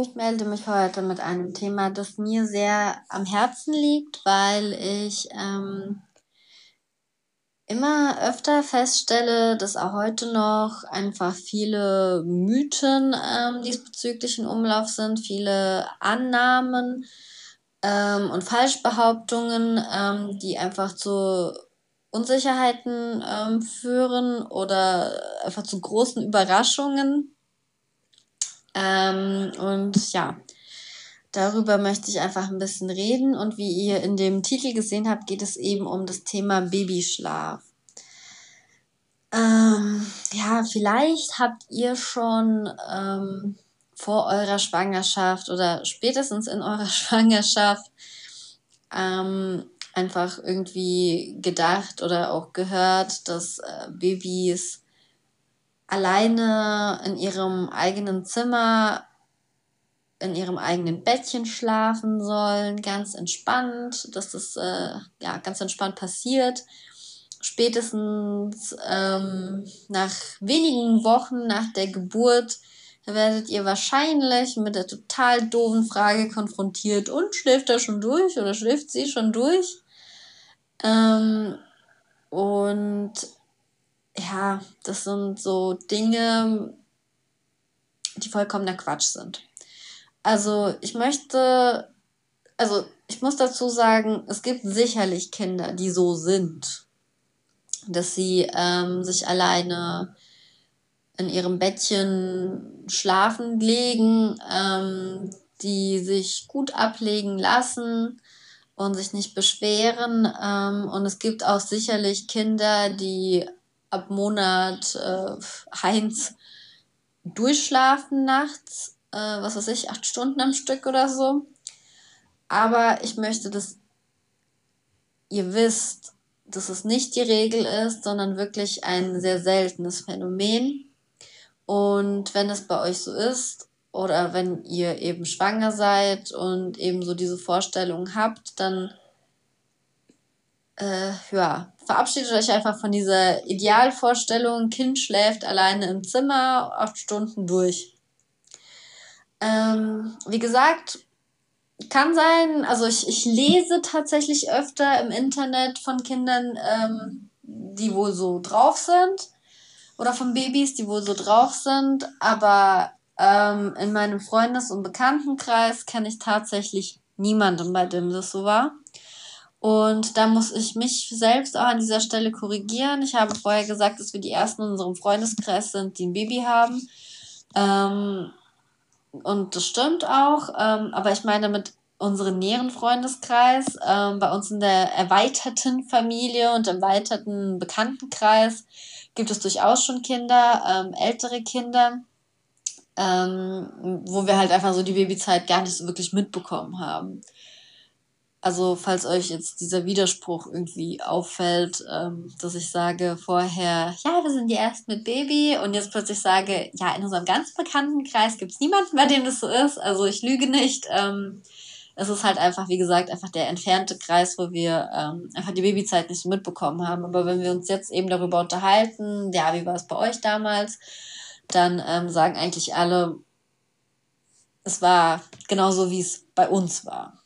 Ich melde mich heute mit einem Thema, das mir sehr am Herzen liegt, weil ich ähm, immer öfter feststelle, dass auch heute noch einfach viele Mythen ähm, diesbezüglich in Umlauf sind, viele Annahmen ähm, und Falschbehauptungen, ähm, die einfach zu Unsicherheiten ähm, führen oder einfach zu großen Überraschungen. Ähm, und ja, darüber möchte ich einfach ein bisschen reden. Und wie ihr in dem Titel gesehen habt, geht es eben um das Thema Babyschlaf. Ähm, ja, vielleicht habt ihr schon ähm, vor eurer Schwangerschaft oder spätestens in eurer Schwangerschaft ähm, einfach irgendwie gedacht oder auch gehört, dass äh, Babys alleine in ihrem eigenen Zimmer, in ihrem eigenen Bettchen schlafen sollen, ganz entspannt, dass das äh, ja ganz entspannt passiert. Spätestens ähm, nach wenigen Wochen nach der Geburt werdet ihr wahrscheinlich mit der total doofen Frage konfrontiert und schläft er schon durch oder schläft sie schon durch? Ähm, und ja, das sind so Dinge, die vollkommener Quatsch sind. Also ich möchte, also ich muss dazu sagen, es gibt sicherlich Kinder, die so sind, dass sie ähm, sich alleine in ihrem Bettchen schlafen legen, ähm, die sich gut ablegen lassen und sich nicht beschweren. Ähm, und es gibt auch sicherlich Kinder, die ab Monat äh, eins durchschlafen nachts, äh, was weiß ich, acht Stunden am Stück oder so. Aber ich möchte, dass ihr wisst, dass es nicht die Regel ist, sondern wirklich ein sehr seltenes Phänomen. Und wenn es bei euch so ist, oder wenn ihr eben schwanger seid und eben so diese Vorstellung habt, dann äh, ja, verabschiedet euch einfach von dieser Idealvorstellung, Kind schläft alleine im Zimmer acht Stunden durch. Ähm, wie gesagt, kann sein, also ich, ich lese tatsächlich öfter im Internet von Kindern, ähm, die wohl so drauf sind. Oder von Babys, die wohl so drauf sind. Aber ähm, in meinem Freundes- und Bekanntenkreis kenne ich tatsächlich niemanden, bei dem das so war. Und da muss ich mich selbst auch an dieser Stelle korrigieren. Ich habe vorher gesagt, dass wir die ersten in unserem Freundeskreis sind, die ein Baby haben. Ähm, und das stimmt auch. Ähm, aber ich meine mit unserem näheren Freundeskreis, ähm, bei uns in der erweiterten Familie und erweiterten Bekanntenkreis gibt es durchaus schon Kinder, ähm, ältere Kinder ähm, wo wir halt einfach so die Babyzeit gar nicht so wirklich mitbekommen haben. Also falls euch jetzt dieser Widerspruch irgendwie auffällt, ähm, dass ich sage vorher, ja, wir sind die Ersten mit Baby und jetzt plötzlich sage, ja, in unserem ganz bekannten Kreis gibt es niemanden, bei dem das so ist. Also ich lüge nicht. Ähm, es ist halt einfach, wie gesagt, einfach der entfernte Kreis, wo wir ähm, einfach die Babyzeit nicht so mitbekommen haben. Aber wenn wir uns jetzt eben darüber unterhalten, ja, wie war es bei euch damals? dann ähm, sagen eigentlich alle, es war genauso, wie es bei uns war.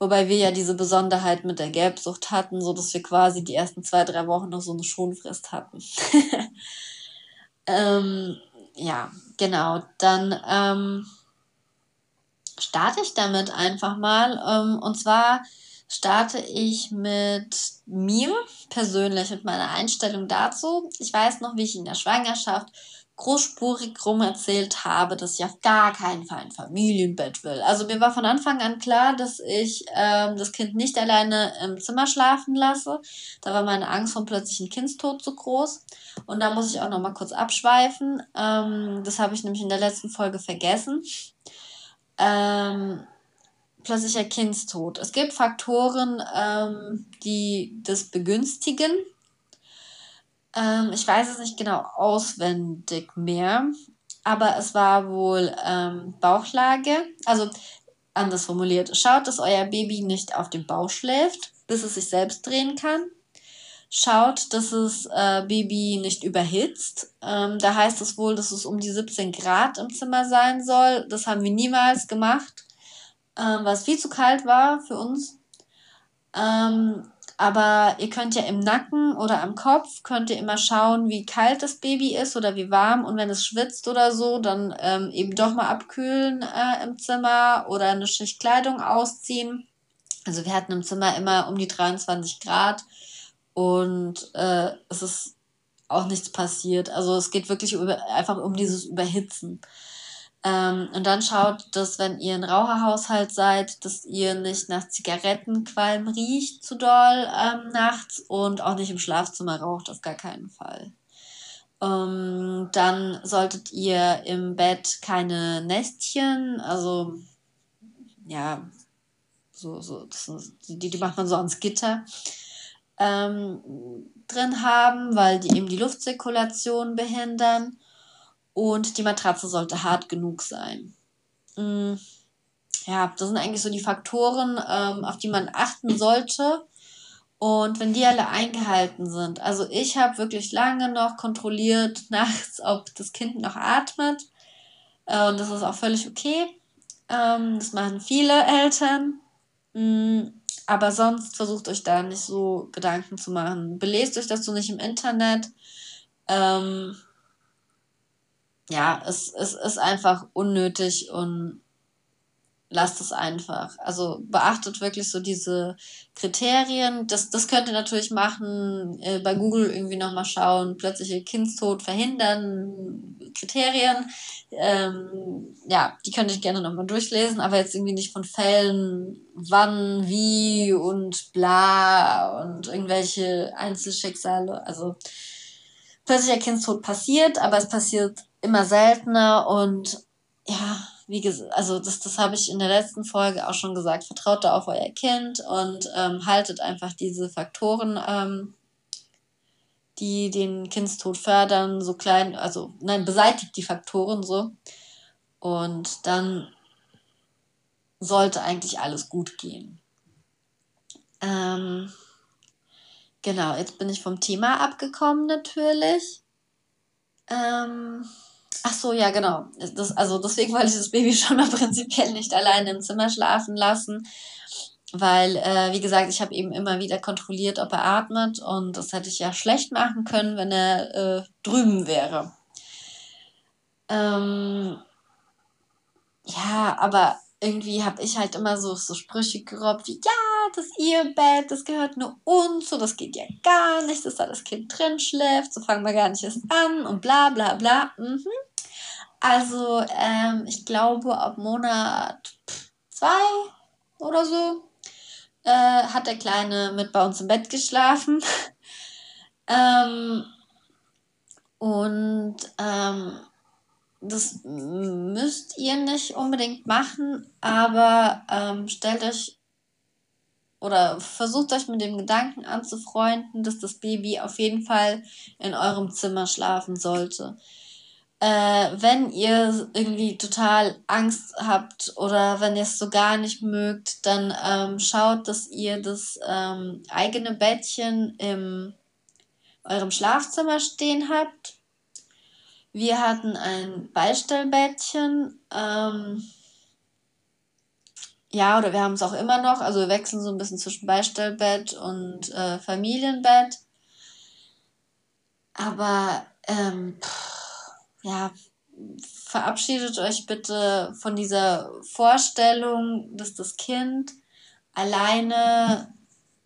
Wobei wir ja diese Besonderheit mit der Gelbsucht hatten, so dass wir quasi die ersten zwei, drei Wochen noch so eine Schonfrist hatten. ähm, ja, genau. Dann ähm, starte ich damit einfach mal. Ähm, und zwar starte ich mit mir persönlich, mit meiner Einstellung dazu. Ich weiß noch, wie ich in der Schwangerschaft großspurig rum erzählt habe, dass ich auf gar keinen Fall ein Familienbett will. Also mir war von Anfang an klar, dass ich ähm, das Kind nicht alleine im Zimmer schlafen lasse. Da war meine Angst vor plötzlichen Kindstod zu groß. Und da muss ich auch noch mal kurz abschweifen. Ähm, das habe ich nämlich in der letzten Folge vergessen. Ähm, plötzlicher Kindstod. Es gibt Faktoren, ähm, die das begünstigen ähm, ich weiß es nicht genau auswendig mehr, aber es war wohl ähm, Bauchlage. Also anders formuliert, schaut, dass euer Baby nicht auf dem Bauch schläft, bis es sich selbst drehen kann. schaut, dass das äh, Baby nicht überhitzt. Ähm, da heißt es wohl, dass es um die 17 Grad im Zimmer sein soll. Das haben wir niemals gemacht, ähm, weil es viel zu kalt war für uns. Ähm, aber ihr könnt ja im Nacken oder am Kopf könnt ihr immer schauen, wie kalt das Baby ist oder wie warm. Und wenn es schwitzt oder so, dann ähm, eben doch mal abkühlen äh, im Zimmer oder eine Schicht Kleidung ausziehen. Also wir hatten im Zimmer immer um die 23 Grad und äh, es ist auch nichts passiert. Also es geht wirklich über, einfach um dieses Überhitzen. Ähm, und dann schaut, dass wenn ihr ein Raucherhaushalt seid, dass ihr nicht nach Zigarettenqualm riecht zu doll ähm, nachts und auch nicht im Schlafzimmer raucht, auf gar keinen Fall. Ähm, dann solltet ihr im Bett keine Nestchen, also ja, so, so, die, die macht man so ans Gitter, ähm, drin haben, weil die eben die Luftzirkulation behindern und die Matratze sollte hart genug sein. Mm, ja, das sind eigentlich so die Faktoren, ähm, auf die man achten sollte. Und wenn die alle eingehalten sind, also ich habe wirklich lange noch kontrolliert nachts, ob das Kind noch atmet. Äh, und das ist auch völlig okay. Ähm, das machen viele Eltern. Mm, aber sonst versucht euch da nicht so Gedanken zu machen. Belest euch so nicht im Internet. Ähm, ja, es, es ist einfach unnötig und lasst es einfach. Also beachtet wirklich so diese Kriterien. Das, das könnt ihr natürlich machen, äh, bei Google irgendwie nochmal schauen, plötzliche Kindstod verhindern, Kriterien. Ähm, ja, die könnt ihr gerne nochmal durchlesen, aber jetzt irgendwie nicht von Fällen, wann, wie und bla und irgendwelche Einzelschicksale. Also plötzlicher Kindstod passiert, aber es passiert immer seltener und ja, wie gesagt, also das, das habe ich in der letzten Folge auch schon gesagt, vertraut da auf euer Kind und ähm, haltet einfach diese Faktoren, ähm, die den Kindstod fördern, so klein, also nein, beseitigt die Faktoren so und dann sollte eigentlich alles gut gehen. Ähm, genau, jetzt bin ich vom Thema abgekommen natürlich. Ähm, Ach so, ja, genau. Das, also deswegen wollte ich das Baby schon mal prinzipiell nicht alleine im Zimmer schlafen lassen, weil, äh, wie gesagt, ich habe eben immer wieder kontrolliert, ob er atmet und das hätte ich ja schlecht machen können, wenn er äh, drüben wäre. Ähm, ja, aber irgendwie habe ich halt immer so, so Sprüche gerobbt wie, ja, das ist ihr Bett, das gehört nur uns, so das geht ja gar nicht, dass da das Kind drin schläft, so fangen wir gar nicht erst an und bla bla bla. Mhm. Also, ähm, ich glaube, ab Monat zwei oder so äh, hat der Kleine mit bei uns im Bett geschlafen. ähm, und ähm, das müsst ihr nicht unbedingt machen, aber ähm, stellt euch oder versucht euch mit dem Gedanken anzufreunden, dass das Baby auf jeden Fall in eurem Zimmer schlafen sollte. Äh, wenn ihr irgendwie total Angst habt oder wenn ihr es so gar nicht mögt, dann ähm, schaut, dass ihr das ähm, eigene Bettchen in eurem Schlafzimmer stehen habt. Wir hatten ein Beistellbettchen. Ähm, ja, oder wir haben es auch immer noch. Also wir wechseln so ein bisschen zwischen Beistellbett und äh, Familienbett. Aber ähm, pff, ja, verabschiedet euch bitte von dieser Vorstellung, dass das Kind alleine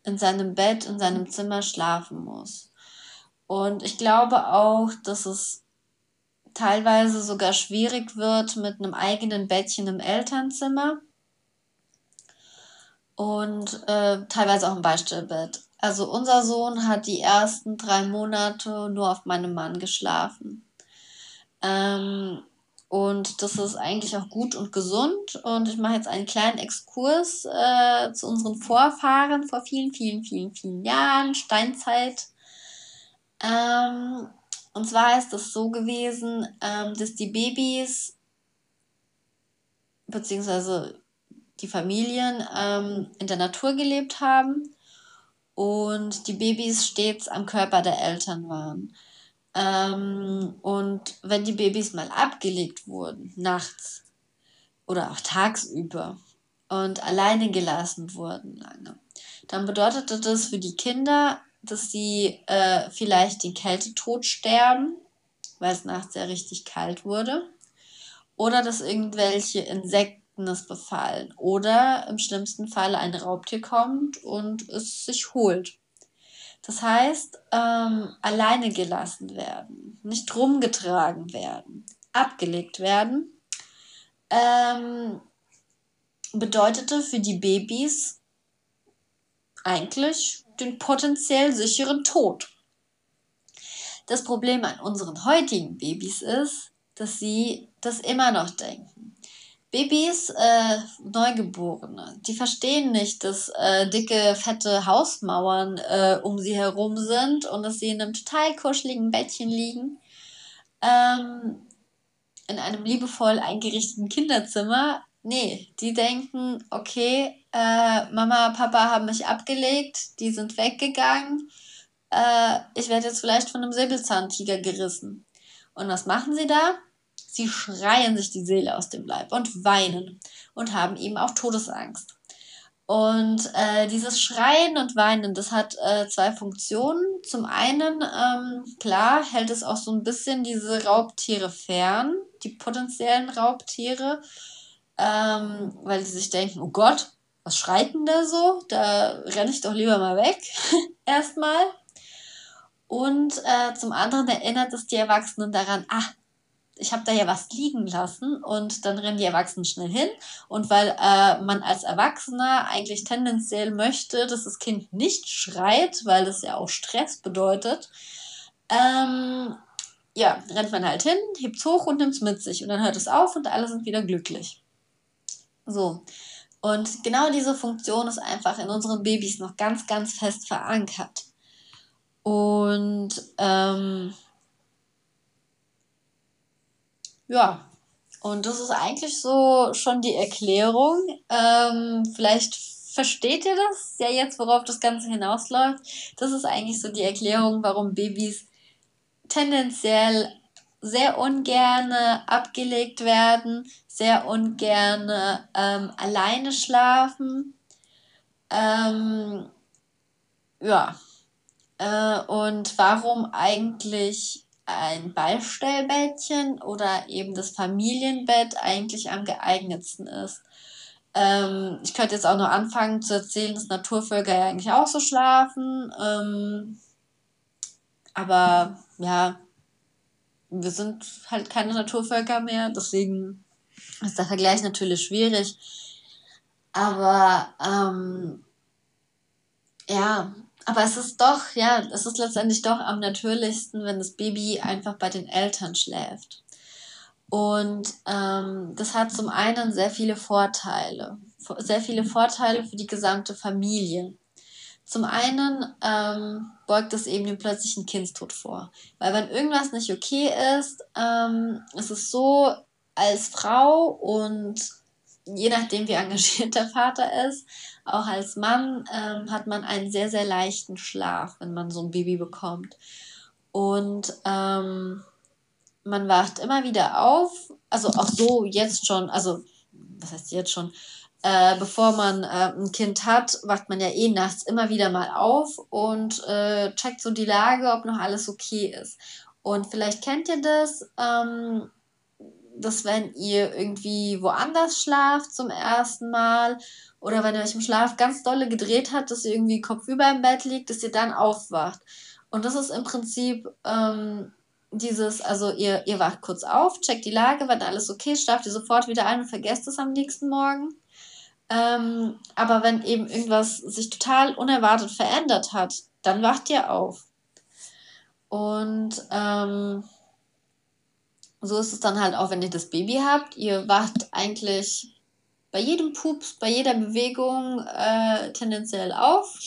in seinem Bett, in seinem Zimmer schlafen muss. Und ich glaube auch, dass es teilweise sogar schwierig wird mit einem eigenen Bettchen im Elternzimmer und äh, teilweise auch im Beistellbett. Also unser Sohn hat die ersten drei Monate nur auf meinem Mann geschlafen. Ähm, und das ist eigentlich auch gut und gesund. Und ich mache jetzt einen kleinen Exkurs äh, zu unseren Vorfahren vor vielen, vielen, vielen, vielen Jahren, Steinzeit. Ähm, und zwar ist es so gewesen, ähm, dass die Babys beziehungsweise die Familien ähm, in der Natur gelebt haben und die Babys stets am Körper der Eltern waren. Ähm, und wenn die Babys mal abgelegt wurden, nachts oder auch tagsüber und alleine gelassen wurden lange, dann bedeutete das für die Kinder, dass sie äh, vielleicht den Kältetod sterben, weil es nachts ja richtig kalt wurde, oder dass irgendwelche Insekten es befallen oder im schlimmsten Fall ein Raubtier kommt und es sich holt. Das heißt, ähm, alleine gelassen werden, nicht rumgetragen werden, abgelegt werden, ähm, bedeutete für die Babys eigentlich den potenziell sicheren Tod. Das Problem an unseren heutigen Babys ist, dass sie das immer noch denken. Babys, äh, Neugeborene, die verstehen nicht, dass äh, dicke, fette Hausmauern äh, um sie herum sind und dass sie in einem total kuscheligen Bettchen liegen. Ähm, in einem liebevoll eingerichteten Kinderzimmer. Nee, die denken, okay, äh, Mama, Papa haben mich abgelegt, die sind weggegangen. Äh, ich werde jetzt vielleicht von einem Säbelzahntiger gerissen. Und was machen sie da? Sie schreien sich die Seele aus dem Leib und weinen und haben eben auch Todesangst. Und äh, dieses Schreien und Weinen, das hat äh, zwei Funktionen. Zum einen, ähm, klar, hält es auch so ein bisschen diese Raubtiere fern, die potenziellen Raubtiere, ähm, weil sie sich denken, oh Gott, was schreit denn da so? Da renne ich doch lieber mal weg, erstmal. Und äh, zum anderen erinnert es die Erwachsenen daran, ah, ich habe da ja was liegen lassen und dann rennen die Erwachsenen schnell hin. Und weil äh, man als Erwachsener eigentlich tendenziell möchte, dass das Kind nicht schreit, weil das ja auch Stress bedeutet, ähm, ja, rennt man halt hin, hebt es hoch und nimmt es mit sich. Und dann hört es auf und alle sind wieder glücklich. So. Und genau diese Funktion ist einfach in unseren Babys noch ganz, ganz fest verankert. Und ähm, ja, und das ist eigentlich so schon die Erklärung. Ähm, vielleicht versteht ihr das ja jetzt, worauf das Ganze hinausläuft. Das ist eigentlich so die Erklärung, warum Babys tendenziell sehr ungerne abgelegt werden, sehr ungerne ähm, alleine schlafen. Ähm, ja. Äh, und warum eigentlich ein Beistellbettchen oder eben das Familienbett eigentlich am geeignetsten ist. Ähm, ich könnte jetzt auch noch anfangen zu erzählen, dass Naturvölker ja eigentlich auch so schlafen. Ähm, aber ja, wir sind halt keine Naturvölker mehr, deswegen ist der Vergleich natürlich schwierig. Aber ähm, ja, aber es ist doch, ja, es ist letztendlich doch am natürlichsten, wenn das Baby einfach bei den Eltern schläft. Und ähm, das hat zum einen sehr viele Vorteile, sehr viele Vorteile für die gesamte Familie. Zum einen ähm, beugt es eben den plötzlichen Kindstod vor. Weil wenn irgendwas nicht okay ist, ähm, ist es so, als Frau und je nachdem, wie engagiert der Vater ist, auch als Mann ähm, hat man einen sehr, sehr leichten Schlaf, wenn man so ein Baby bekommt. Und ähm, man wacht immer wieder auf, also auch so jetzt schon, also was heißt jetzt schon, äh, bevor man äh, ein Kind hat, wacht man ja eh nachts immer wieder mal auf und äh, checkt so die Lage, ob noch alles okay ist. Und vielleicht kennt ihr das, ähm, dass wenn ihr irgendwie woanders schlaft zum ersten Mal oder wenn ihr euch im Schlaf ganz dolle gedreht habt, dass ihr irgendwie kopfüber im Bett liegt, dass ihr dann aufwacht. Und das ist im Prinzip ähm, dieses, also ihr, ihr wacht kurz auf, checkt die Lage, wenn alles okay schlaft ihr sofort wieder ein und vergesst es am nächsten Morgen. Ähm, aber wenn eben irgendwas sich total unerwartet verändert hat, dann wacht ihr auf. Und ähm, so ist es dann halt auch, wenn ihr das Baby habt. Ihr wacht eigentlich bei jedem Pups, bei jeder Bewegung äh, tendenziell auf.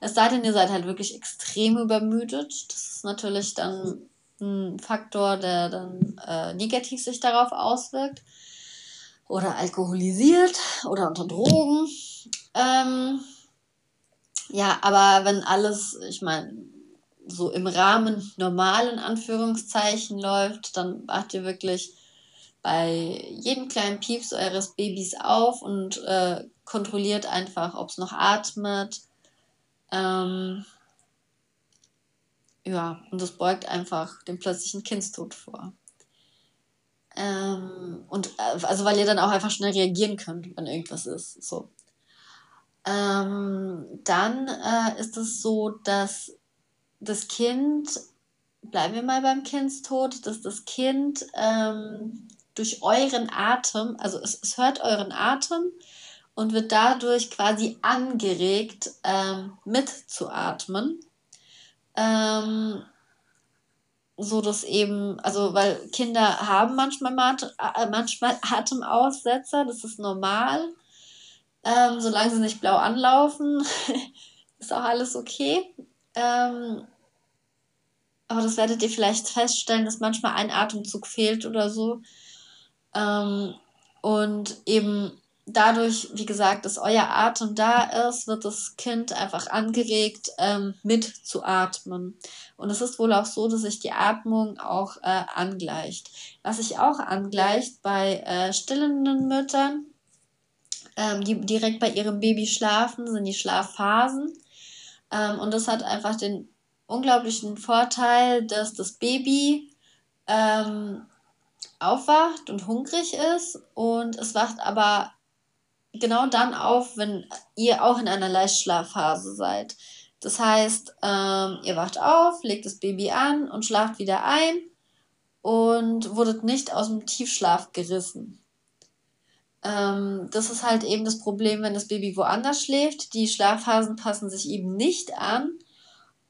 Es sei denn, ihr seid halt wirklich extrem übermüdet. Das ist natürlich dann ein Faktor, der dann äh, negativ sich darauf auswirkt. Oder alkoholisiert oder unter Drogen. Ähm, Ja, aber wenn alles, ich meine, so im Rahmen normalen Anführungszeichen läuft, dann wacht ihr wirklich bei jedem kleinen Pieps eures Babys auf und äh, kontrolliert einfach, ob es noch atmet. Ähm, ja, und das beugt einfach den plötzlichen Kindstod vor. Ähm, und äh, also weil ihr dann auch einfach schnell reagieren könnt, wenn irgendwas ist. So. Ähm, dann äh, ist es so, dass das Kind, bleiben wir mal beim Kindstod, dass das Kind ähm, durch euren Atem, also es, es hört euren Atem und wird dadurch quasi angeregt, ähm, mitzuatmen. Ähm, so dass eben, also weil Kinder haben manchmal, äh, manchmal Atemaussetzer, das ist normal. Ähm, solange sie nicht blau anlaufen, ist auch alles okay. Ähm, aber das werdet ihr vielleicht feststellen, dass manchmal ein Atemzug fehlt oder so. Ähm, und eben dadurch, wie gesagt, dass euer Atem da ist, wird das Kind einfach angeregt, ähm, mitzuatmen. Und es ist wohl auch so, dass sich die Atmung auch äh, angleicht. Was sich auch angleicht bei äh, stillenden Müttern, ähm, die direkt bei ihrem Baby schlafen, sind die Schlafphasen. Ähm, und das hat einfach den unglaublichen Vorteil, dass das Baby ähm, aufwacht und hungrig ist und es wacht aber genau dann auf, wenn ihr auch in einer Leichtschlafphase seid. Das heißt, ähm, ihr wacht auf, legt das Baby an und schlaft wieder ein und wurdet nicht aus dem Tiefschlaf gerissen. Ähm, das ist halt eben das Problem, wenn das Baby woanders schläft. Die Schlafphasen passen sich eben nicht an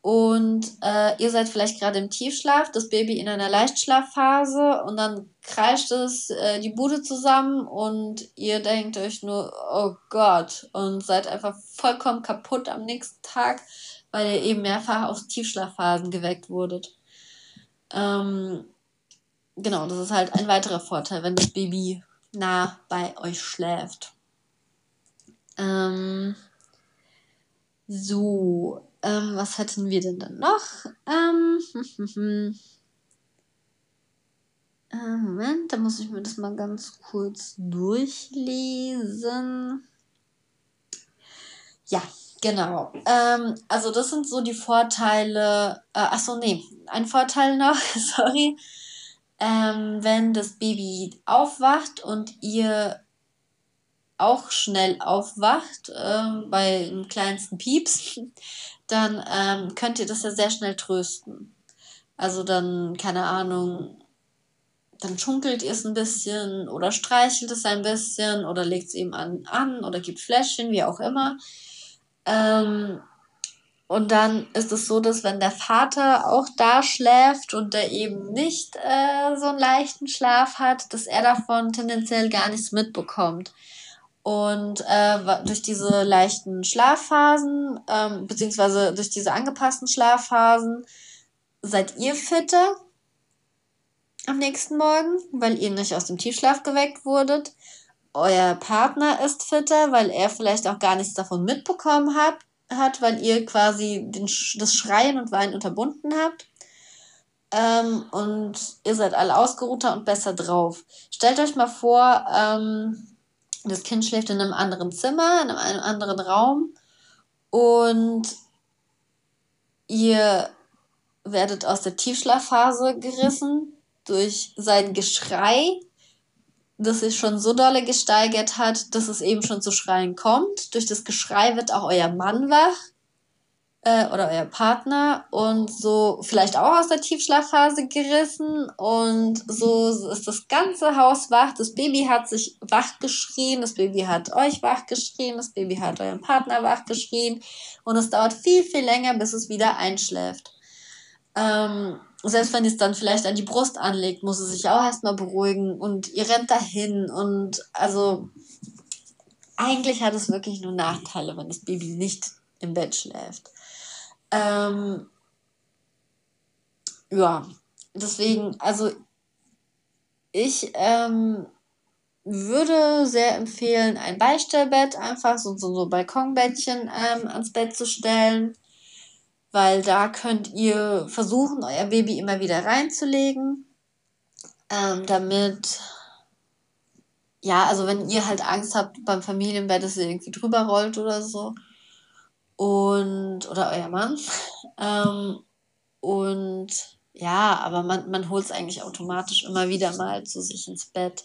und äh, ihr seid vielleicht gerade im Tiefschlaf, das Baby in einer Leichtschlafphase und dann kreischt es äh, die Bude zusammen und ihr denkt euch nur, oh Gott, und seid einfach vollkommen kaputt am nächsten Tag, weil ihr eben mehrfach aus Tiefschlafphasen geweckt wurdet. Ähm, genau, das ist halt ein weiterer Vorteil, wenn das Baby nah bei euch schläft. Ähm, so, ähm, was hätten wir denn dann noch? Ähm, äh, Moment, da muss ich mir das mal ganz kurz durchlesen. Ja, genau. Ähm, also das sind so die Vorteile. Äh, achso, nee, ein Vorteil noch, sorry. Ähm, wenn das Baby aufwacht und ihr auch schnell aufwacht äh, bei dem kleinsten Pieps, dann ähm, könnt ihr das ja sehr schnell trösten. Also dann, keine Ahnung, dann schunkelt ihr es ein bisschen oder streichelt es ein bisschen oder legt es ihm an, an oder gibt Fläschchen, wie auch immer. Ähm, und dann ist es so, dass wenn der Vater auch da schläft und der eben nicht äh, so einen leichten Schlaf hat, dass er davon tendenziell gar nichts mitbekommt. Und äh, durch diese leichten Schlafphasen, ähm, beziehungsweise durch diese angepassten Schlafphasen, seid ihr fitter am nächsten Morgen, weil ihr nicht aus dem Tiefschlaf geweckt wurdet. Euer Partner ist fitter, weil er vielleicht auch gar nichts davon mitbekommen hat, hat weil ihr quasi den, das Schreien und Weinen unterbunden habt. Ähm, und ihr seid alle ausgeruhter und besser drauf. Stellt euch mal vor, ähm, das Kind schläft in einem anderen Zimmer, in einem anderen Raum und ihr werdet aus der Tiefschlafphase gerissen durch sein Geschrei, das sich schon so dolle gesteigert hat, dass es eben schon zu Schreien kommt. Durch das Geschrei wird auch euer Mann wach äh, oder euer Partner und so vielleicht auch aus der Tiefschlafphase gerissen und so ist das ganze Haus wach. Das Baby hat sich wach geschrien, das Baby hat euch wach geschrien, das Baby hat euren Partner wach geschrien und es dauert viel, viel länger, bis es wieder einschläft. Ähm, selbst wenn es dann vielleicht an die Brust anlegt, muss es sich auch erstmal beruhigen und ihr rennt dahin und also eigentlich hat es wirklich nur Nachteile, wenn das Baby nicht im Bett schläft. Ähm, ja, deswegen, also ich ähm, würde sehr empfehlen, ein Beistellbett einfach, so, so, so Balkonbettchen ähm, ans Bett zu stellen, weil da könnt ihr versuchen, euer Baby immer wieder reinzulegen, ähm, damit, ja, also wenn ihr halt Angst habt beim Familienbett, dass ihr irgendwie drüber rollt oder so, und, oder euer Mann, ähm, und ja, aber man, man holt es eigentlich automatisch immer wieder mal zu sich ins Bett.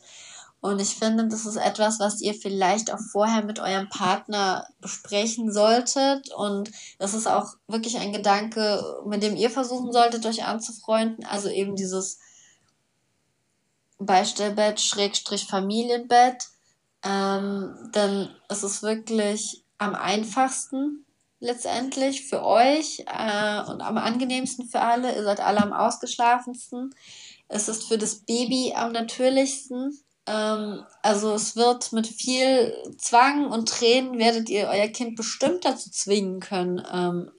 Und ich finde, das ist etwas, was ihr vielleicht auch vorher mit eurem Partner besprechen solltet. Und das ist auch wirklich ein Gedanke, mit dem ihr versuchen solltet, euch anzufreunden. Also eben dieses Beistellbett, Schrägstrich Familienbett. Ähm, denn es ist wirklich am einfachsten letztendlich für euch äh, und am angenehmsten für alle. Ihr seid alle am ausgeschlafensten. Es ist für das Baby am natürlichsten. Ähm, also es wird mit viel Zwang und Tränen werdet ihr euer Kind bestimmt dazu zwingen können, ähm,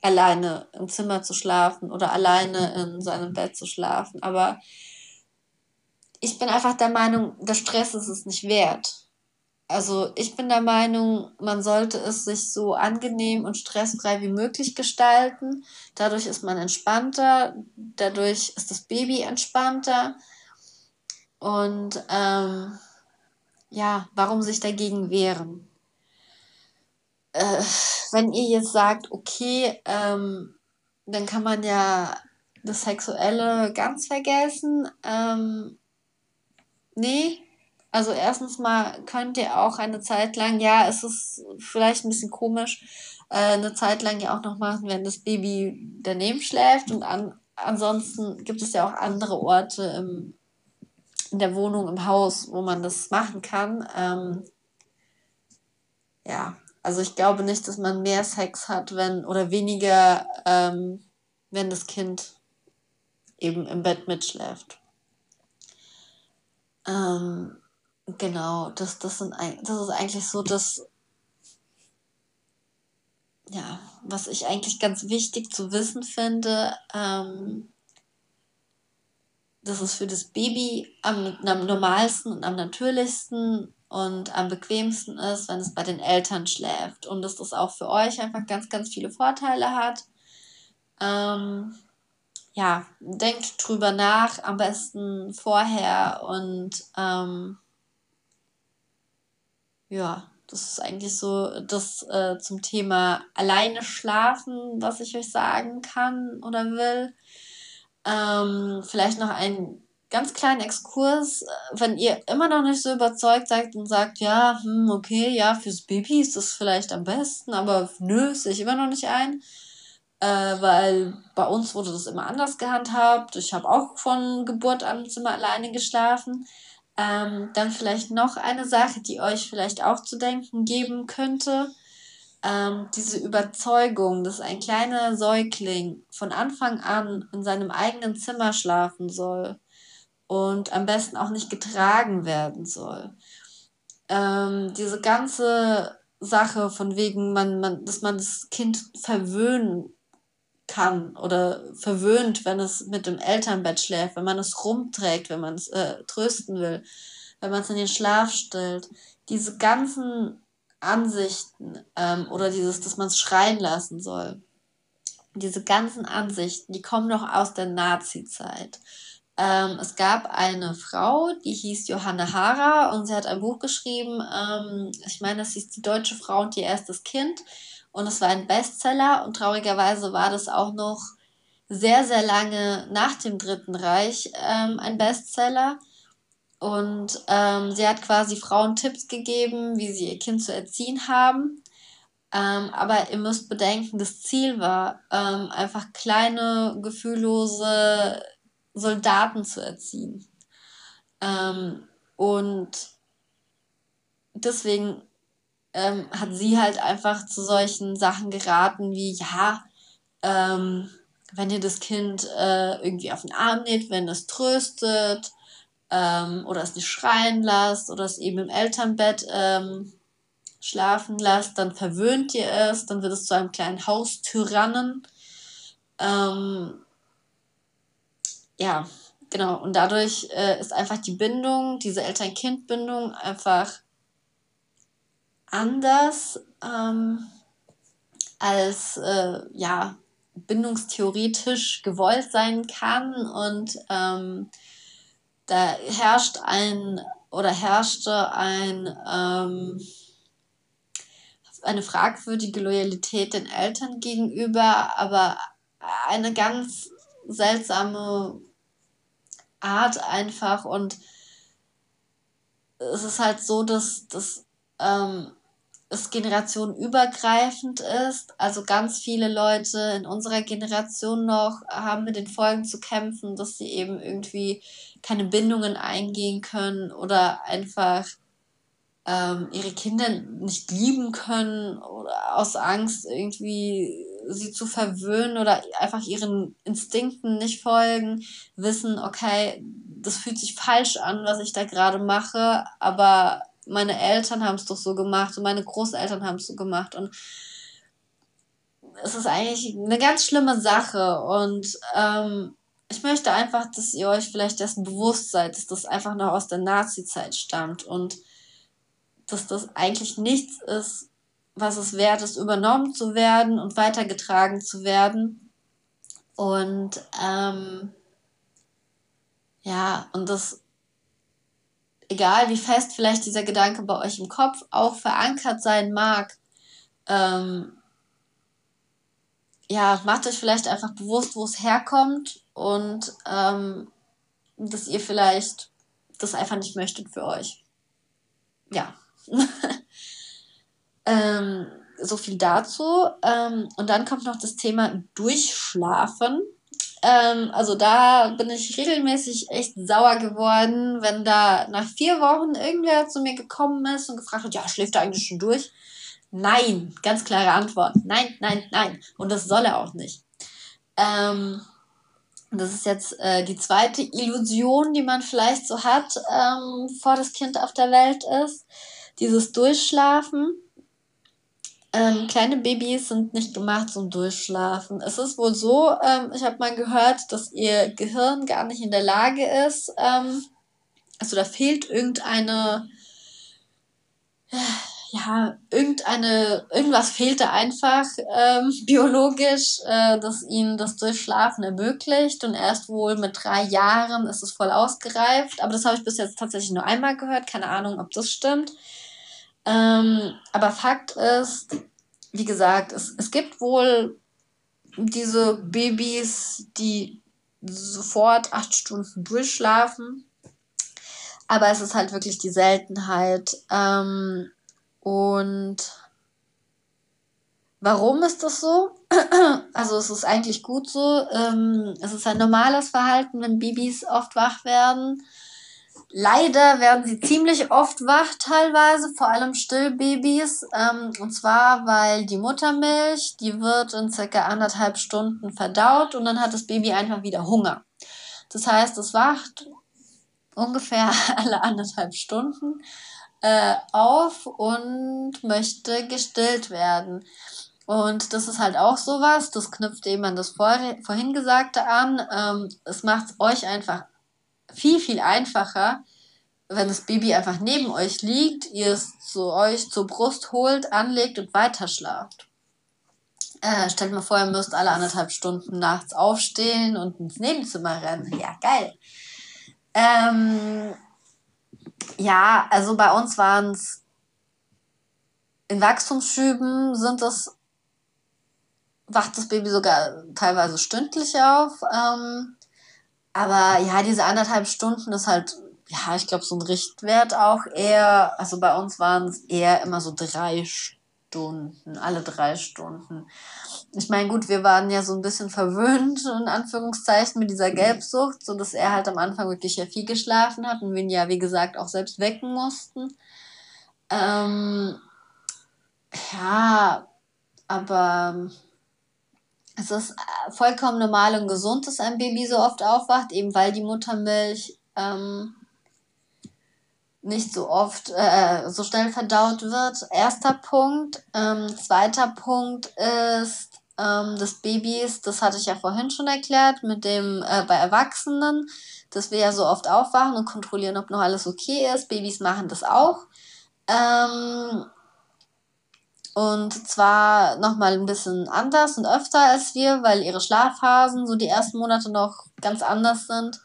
alleine im Zimmer zu schlafen oder alleine in seinem Bett zu schlafen. Aber ich bin einfach der Meinung, der Stress ist es nicht wert. Also ich bin der Meinung, man sollte es sich so angenehm und stressfrei wie möglich gestalten. Dadurch ist man entspannter, dadurch ist das Baby entspannter. Und ähm, ja, warum sich dagegen wehren? Äh, wenn ihr jetzt sagt, okay, ähm, dann kann man ja das Sexuelle ganz vergessen. Ähm, nee, also erstens mal könnt ihr auch eine Zeit lang, ja, es ist vielleicht ein bisschen komisch, äh, eine Zeit lang ja auch noch machen, wenn das Baby daneben schläft. Und an, ansonsten gibt es ja auch andere Orte im, in der Wohnung, im Haus, wo man das machen kann. Ähm, ja, also ich glaube nicht, dass man mehr Sex hat, wenn oder weniger, ähm, wenn das Kind eben im Bett mitschläft. Ähm, genau, das, das, sind, das ist eigentlich so das, ja, was ich eigentlich ganz wichtig zu wissen finde. Ähm, dass es für das Baby am, am normalsten und am natürlichsten und am bequemsten ist, wenn es bei den Eltern schläft. Und dass das auch für euch einfach ganz, ganz viele Vorteile hat. Ähm, ja, denkt drüber nach, am besten vorher und ähm, ja, das ist eigentlich so das äh, zum Thema alleine schlafen, was ich euch sagen kann oder will. Ähm, vielleicht noch einen ganz kleinen Exkurs, wenn ihr immer noch nicht so überzeugt seid und sagt, ja, hm, okay, ja, fürs Baby ist das vielleicht am besten, aber nö, sehe ich immer noch nicht ein. Äh, weil bei uns wurde das immer anders gehandhabt. Ich habe auch von Geburt an im Zimmer alleine geschlafen. Ähm, dann vielleicht noch eine Sache, die euch vielleicht auch zu denken geben könnte ähm, diese Überzeugung, dass ein kleiner Säugling von Anfang an in seinem eigenen Zimmer schlafen soll und am besten auch nicht getragen werden soll. Ähm, diese ganze Sache von wegen, man, man, dass man das Kind verwöhnen kann oder verwöhnt, wenn es mit dem Elternbett schläft, wenn man es rumträgt, wenn man es äh, trösten will, wenn man es in den Schlaf stellt. Diese ganzen Ansichten ähm, oder dieses, dass man es schreien lassen soll. Diese ganzen Ansichten, die kommen noch aus der Nazi-Zeit. Ähm, es gab eine Frau, die hieß Johanna Hara und sie hat ein Buch geschrieben. Ähm, ich meine, das hieß Die deutsche Frau und ihr erstes Kind. Und es war ein Bestseller und traurigerweise war das auch noch sehr, sehr lange nach dem Dritten Reich ähm, ein Bestseller. Und ähm, sie hat quasi Frauen Tipps gegeben, wie sie ihr Kind zu erziehen haben. Ähm, aber ihr müsst bedenken, das Ziel war, ähm, einfach kleine, gefühllose Soldaten zu erziehen. Ähm, und deswegen ähm, hat sie halt einfach zu solchen Sachen geraten wie, ja, ähm, wenn ihr das Kind äh, irgendwie auf den Arm nehmt, wenn es tröstet, ähm, oder es nicht schreien lasst oder es eben im Elternbett ähm, schlafen lasst, dann verwöhnt ihr es, dann wird es zu einem kleinen Haustyrannen. Ähm, ja, genau, und dadurch äh, ist einfach die Bindung, diese Eltern-Kind-Bindung einfach anders ähm, als äh, ja bindungstheoretisch gewollt sein kann. Und ähm, da herrscht ein oder herrschte ein ähm, eine fragwürdige Loyalität den Eltern gegenüber, aber eine ganz seltsame Art einfach. Und es ist halt so, dass, dass ähm, es generationenübergreifend ist. Also ganz viele Leute in unserer Generation noch haben mit den Folgen zu kämpfen, dass sie eben irgendwie keine Bindungen eingehen können oder einfach ähm, ihre Kinder nicht lieben können oder aus Angst irgendwie sie zu verwöhnen oder einfach ihren Instinkten nicht folgen, wissen, okay, das fühlt sich falsch an, was ich da gerade mache, aber meine Eltern haben es doch so gemacht und meine Großeltern haben es so gemacht und es ist eigentlich eine ganz schlimme Sache und ähm, ich möchte einfach, dass ihr euch vielleicht dessen bewusst seid, dass das einfach noch aus der Nazi-Zeit stammt und dass das eigentlich nichts ist, was es wert ist, übernommen zu werden und weitergetragen zu werden. Und ähm, ja, und das egal wie fest vielleicht dieser Gedanke bei euch im Kopf auch verankert sein mag, ähm, ja, macht euch vielleicht einfach bewusst, wo es herkommt und ähm, dass ihr vielleicht das einfach nicht möchtet für euch. Ja. ähm, so viel dazu. Ähm, und dann kommt noch das Thema Durchschlafen. Ähm, also da bin ich regelmäßig echt sauer geworden, wenn da nach vier Wochen irgendwer zu mir gekommen ist und gefragt hat, ja, schläft er eigentlich schon durch? Nein, ganz klare Antwort. Nein, nein, nein. Und das soll er auch nicht. Ähm, das ist jetzt äh, die zweite Illusion, die man vielleicht so hat, ähm, vor das Kind auf der Welt ist. Dieses Durchschlafen. Ähm, kleine Babys sind nicht gemacht zum Durchschlafen. Es ist wohl so, ähm, ich habe mal gehört, dass ihr Gehirn gar nicht in der Lage ist, ähm, also da fehlt irgendeine, ja, irgendeine, irgendwas fehlt da einfach ähm, biologisch, äh, das ihnen das Durchschlafen ermöglicht. Und erst wohl mit drei Jahren ist es voll ausgereift. Aber das habe ich bis jetzt tatsächlich nur einmal gehört. Keine Ahnung, ob das stimmt. Ähm, aber Fakt ist, wie gesagt, es, es gibt wohl diese Babys, die sofort acht Stunden durchschlafen. Aber es ist halt wirklich die Seltenheit. Ähm, und warum ist das so? Also es ist eigentlich gut so. Ähm, es ist ein normales Verhalten, wenn Babys oft wach werden. Leider werden sie ziemlich oft wach teilweise, vor allem Stillbabys. Ähm, und zwar, weil die Muttermilch, die wird in circa anderthalb Stunden verdaut und dann hat das Baby einfach wieder Hunger. Das heißt, es wacht ungefähr alle anderthalb Stunden äh, auf und möchte gestillt werden. Und das ist halt auch sowas, das knüpft eben an das vorhin Gesagte an. Ähm, es macht euch einfach viel, viel einfacher, wenn das Baby einfach neben euch liegt, ihr es zu euch zur Brust holt, anlegt und weiter schlaft. Äh, stellt mal vor, ihr müsst alle anderthalb Stunden nachts aufstehen und ins Nebenzimmer rennen. Ja, geil. Ähm, ja, also bei uns waren es in Wachstumsschüben sind das, wacht das Baby sogar teilweise stündlich auf. Ähm, aber ja, diese anderthalb Stunden ist halt, ja, ich glaube, so ein Richtwert auch eher, also bei uns waren es eher immer so drei Stunden, alle drei Stunden. Ich meine, gut, wir waren ja so ein bisschen verwöhnt, in Anführungszeichen, mit dieser Gelbsucht, so dass er halt am Anfang wirklich ja viel geschlafen hat und wir ihn ja, wie gesagt, auch selbst wecken mussten. Ähm, ja, aber es ist äh, vollkommen normal und gesund, dass ein Baby so oft aufwacht, eben weil die Muttermilch ähm, nicht so oft, äh, so schnell verdaut wird. Erster Punkt. Ähm, zweiter Punkt ist, ähm, des Babys, das hatte ich ja vorhin schon erklärt, mit dem äh, bei Erwachsenen, dass wir ja so oft aufwachen und kontrollieren, ob noch alles okay ist. Babys machen das auch. Ähm, und zwar nochmal ein bisschen anders und öfter als wir, weil ihre Schlafphasen so die ersten Monate noch ganz anders sind.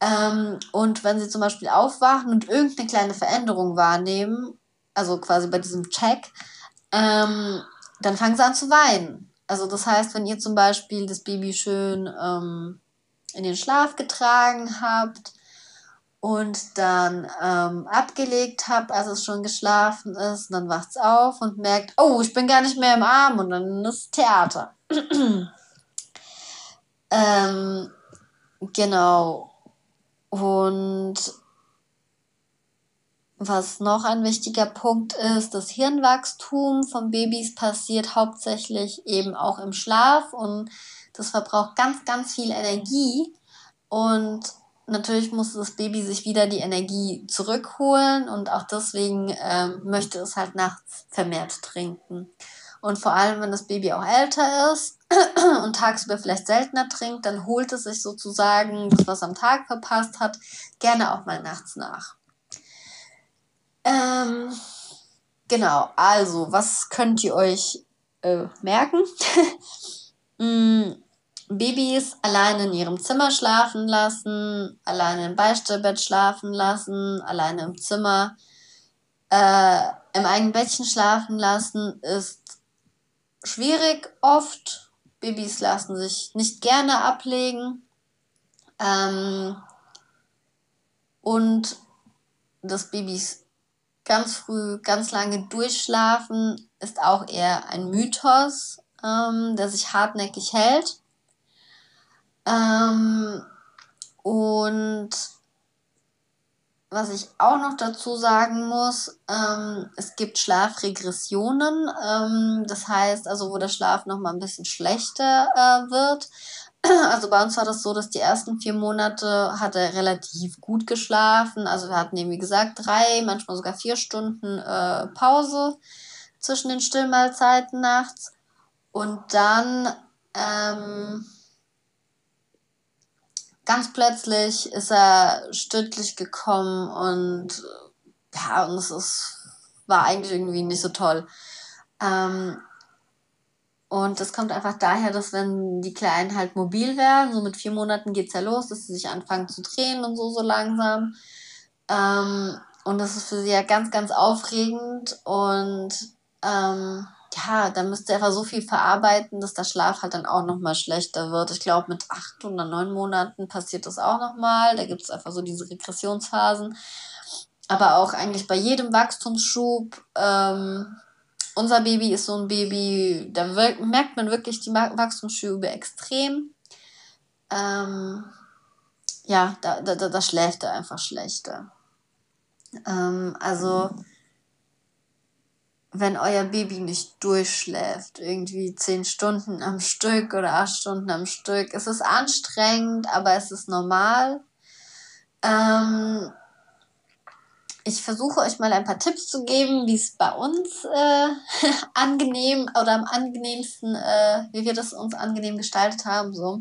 Ähm, und wenn sie zum Beispiel aufwachen und irgendeine kleine Veränderung wahrnehmen, also quasi bei diesem Check, ähm, dann fangen sie an zu weinen. Also das heißt, wenn ihr zum Beispiel das Baby schön ähm, in den Schlaf getragen habt und dann ähm, abgelegt habt, als es schon geschlafen ist. Und dann wacht es auf und merkt, oh, ich bin gar nicht mehr im Arm und dann ist Theater. ähm, genau. Und was noch ein wichtiger Punkt ist, das Hirnwachstum von Babys passiert hauptsächlich eben auch im Schlaf und das verbraucht ganz, ganz viel Energie. Und natürlich muss das Baby sich wieder die Energie zurückholen und auch deswegen ähm, möchte es halt nachts vermehrt trinken. Und vor allem, wenn das Baby auch älter ist und tagsüber vielleicht seltener trinkt, dann holt es sich sozusagen das, was am Tag verpasst hat, gerne auch mal nachts nach. Ähm, genau, also, was könnt ihr euch äh, merken? mm, Babys alleine in ihrem Zimmer schlafen lassen, alleine im Beistellbett schlafen lassen, alleine im Zimmer, äh, im eigenen Bettchen schlafen lassen, ist schwierig oft. Babys lassen sich nicht gerne ablegen. Ähm, und dass Babys ganz früh, ganz lange durchschlafen, ist auch eher ein Mythos, ähm, der sich hartnäckig hält. Ähm, und was ich auch noch dazu sagen muss, ähm, es gibt Schlafregressionen. Ähm, das heißt also, wo der Schlaf noch mal ein bisschen schlechter äh, wird. Also bei uns war das so, dass die ersten vier Monate hat er relativ gut geschlafen. Also wir hatten eben, wie gesagt, drei, manchmal sogar vier Stunden äh, Pause zwischen den Stillmahlzeiten nachts. Und dann ähm, ganz plötzlich ist er stündlich gekommen und ja, und es ist, war eigentlich irgendwie nicht so toll. Ähm, und das kommt einfach daher, dass wenn die Kleinen halt mobil werden, so mit vier Monaten geht es ja los, dass sie sich anfangen zu drehen und so, so langsam. Ähm, und das ist für sie ja ganz, ganz aufregend und ähm, ja, da müsst ihr einfach so viel verarbeiten, dass der Schlaf halt dann auch nochmal schlechter wird. Ich glaube, mit acht oder neun Monaten passiert das auch nochmal. Da gibt es einfach so diese Regressionsphasen. Aber auch eigentlich bei jedem Wachstumsschub. Ähm, unser Baby ist so ein Baby, da merkt man wirklich die Wachstumsschübe extrem. Ähm, ja, da, da, da schläft er einfach schlechter. Ähm, also wenn euer Baby nicht durchschläft, irgendwie zehn Stunden am Stück oder acht Stunden am Stück. Es ist anstrengend, aber es ist normal. Ähm, ich versuche euch mal ein paar Tipps zu geben, wie es bei uns äh, angenehm oder am angenehmsten, äh, wie wir das uns angenehm gestaltet haben. So.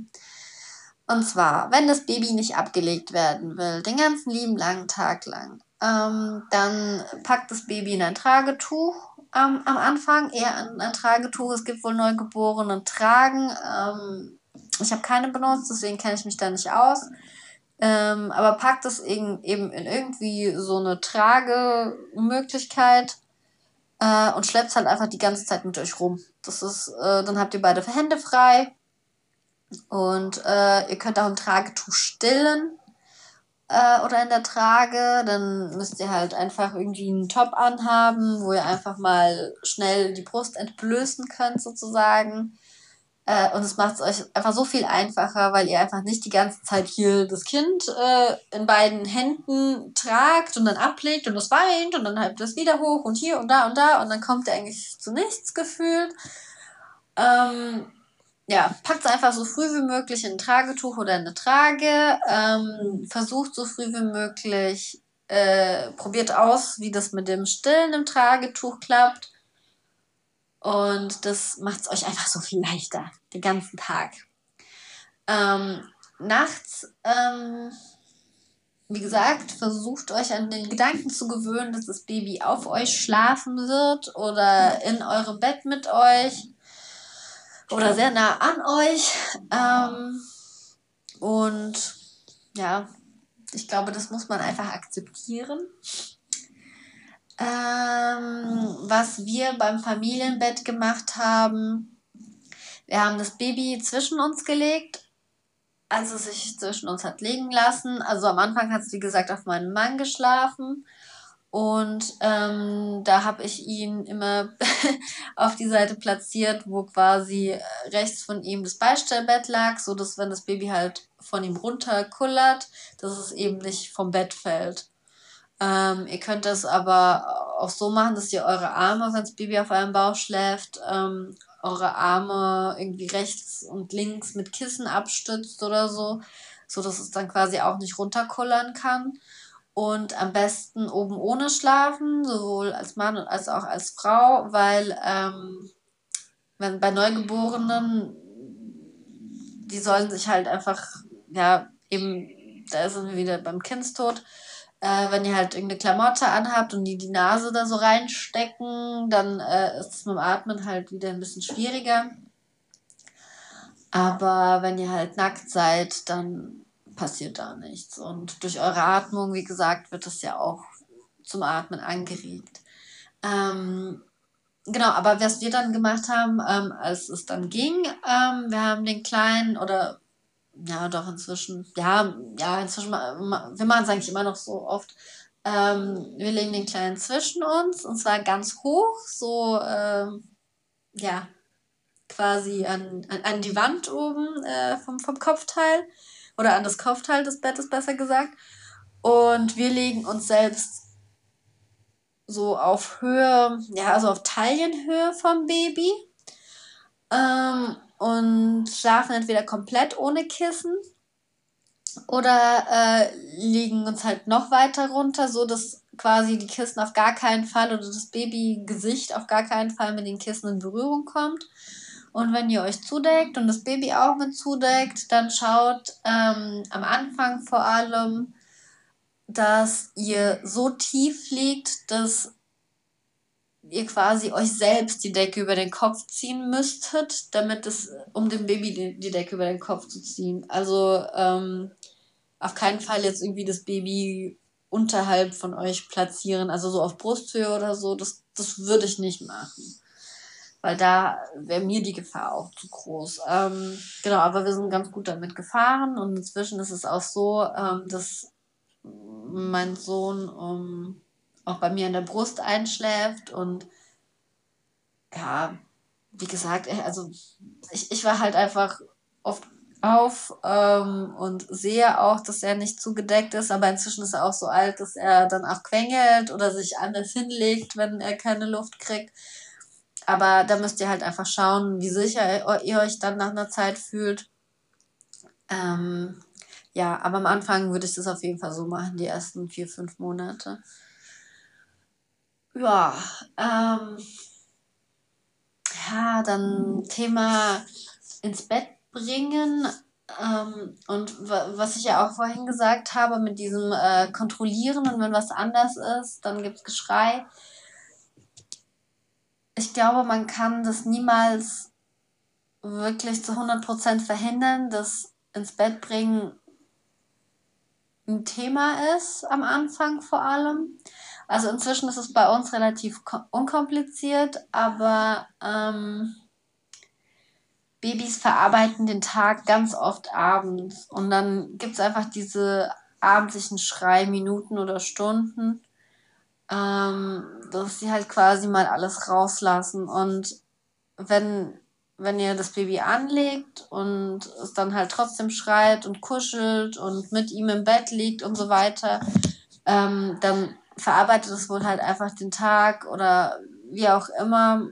Und zwar, wenn das Baby nicht abgelegt werden will, den ganzen lieben langen Tag lang, ähm, dann packt das Baby in ein Tragetuch ähm, am Anfang, eher ein, ein Tragetuch. Es gibt wohl Neugeborenen tragen. Ähm, ich habe keine benutzt, deswegen kenne ich mich da nicht aus. Ähm, aber packt es eben, eben in irgendwie so eine Tragemöglichkeit äh, und schleppt es halt einfach die ganze Zeit mit euch rum. Das ist, äh, dann habt ihr beide Hände frei und äh, ihr könnt auch im Tragetuch stillen äh, oder in der Trage, dann müsst ihr halt einfach irgendwie einen Top anhaben, wo ihr einfach mal schnell die Brust entblößen könnt sozusagen. Äh, und es macht es euch einfach so viel einfacher, weil ihr einfach nicht die ganze Zeit hier das Kind äh, in beiden Händen tragt und dann ablegt und es weint und dann halt das wieder hoch und hier und da und da und dann kommt ihr eigentlich zu nichts gefühlt. Ähm, ja, packt es einfach so früh wie möglich in ein Tragetuch oder in eine Trage. Ähm, versucht so früh wie möglich, äh, probiert aus, wie das mit dem Stillen im Tragetuch klappt. Und das macht es euch einfach so viel leichter, den ganzen Tag. Ähm, nachts, ähm, wie gesagt, versucht euch an den Gedanken zu gewöhnen, dass das Baby auf euch schlafen wird oder in eurem Bett mit euch oder sehr nah an euch. Ähm, und ja, ich glaube, das muss man einfach akzeptieren. Ähm, was wir beim Familienbett gemacht haben, wir haben das Baby zwischen uns gelegt, als es sich zwischen uns hat legen lassen. Also am Anfang hat es, wie gesagt, auf meinem Mann geschlafen. Und ähm, da habe ich ihn immer auf die Seite platziert, wo quasi rechts von ihm das Beistellbett lag, so dass wenn das Baby halt von ihm runterkullert, dass es eben nicht vom Bett fällt. Ähm, ihr könnt das aber auch so machen, dass ihr eure Arme, wenn das Baby auf eurem Bauch schläft, ähm, eure Arme irgendwie rechts und links mit Kissen abstützt oder so, so dass es dann quasi auch nicht runterkullern kann. Und am besten oben ohne schlafen, sowohl als Mann als auch als Frau, weil ähm, wenn bei Neugeborenen, die sollen sich halt einfach, ja, eben, da sind wir wieder beim Kindstod, äh, wenn ihr halt irgendeine Klamotte anhabt und die die Nase da so reinstecken, dann äh, ist es mit dem Atmen halt wieder ein bisschen schwieriger. Aber wenn ihr halt nackt seid, dann passiert da nichts. Und durch eure Atmung, wie gesagt, wird es ja auch zum Atmen angeregt. Ähm, genau, aber was wir dann gemacht haben, ähm, als es dann ging, ähm, wir haben den Kleinen oder ja, doch inzwischen. Ja, ja, inzwischen. Wir machen es eigentlich immer noch so oft. Ähm, wir legen den Kleinen zwischen uns und zwar ganz hoch, so, ähm, ja, quasi an, an, an die Wand oben äh, vom, vom Kopfteil oder an das Kopfteil des Bettes, besser gesagt. Und wir legen uns selbst so auf Höhe, ja, also auf Taillenhöhe vom Baby. Ähm, und schlafen entweder komplett ohne Kissen oder äh, liegen uns halt noch weiter runter, so dass quasi die Kissen auf gar keinen Fall oder das Babygesicht auf gar keinen Fall mit den Kissen in Berührung kommt. Und wenn ihr euch zudeckt und das Baby auch mit zudeckt, dann schaut ähm, am Anfang vor allem, dass ihr so tief liegt, dass ihr quasi euch selbst die Decke über den Kopf ziehen müsstet, damit es, um dem Baby die, Decke über den Kopf zu ziehen. Also ähm, auf keinen Fall jetzt irgendwie das Baby unterhalb von euch platzieren, also so auf Brusthöhe oder so, das, das würde ich nicht machen. Weil da wäre mir die Gefahr auch zu groß. Ähm, genau, aber wir sind ganz gut damit gefahren und inzwischen ist es auch so, ähm, dass mein Sohn um auch bei mir in der Brust einschläft und ja, wie gesagt, äh, also ich, ich war halt einfach oft auf ähm, und sehe auch, dass er nicht zugedeckt ist, aber inzwischen ist er auch so alt, dass er dann auch quengelt oder sich anders hinlegt, wenn er keine Luft kriegt. Aber da müsst ihr halt einfach schauen, wie sicher ihr euch dann nach einer Zeit fühlt. Ähm, ja, aber am Anfang würde ich das auf jeden Fall so machen, die ersten vier, fünf Monate. Ja, ähm, ja, dann Thema ins Bett bringen. Ähm, und was ich ja auch vorhin gesagt habe, mit diesem äh, Kontrollieren und wenn was anders ist, dann gibt es Geschrei. Ich glaube, man kann das niemals wirklich zu 100% verhindern, dass ins Bett bringen ein Thema ist, am Anfang vor allem. Also inzwischen ist es bei uns relativ unkompliziert, aber ähm, Babys verarbeiten den Tag ganz oft abends und dann gibt es einfach diese abendlichen Schreiminuten oder Stunden, ähm, dass sie halt quasi mal alles rauslassen und wenn wenn ihr das Baby anlegt und es dann halt trotzdem schreit und kuschelt und mit ihm im Bett liegt und so weiter, ähm, dann verarbeitet es wohl halt einfach den Tag oder wie auch immer,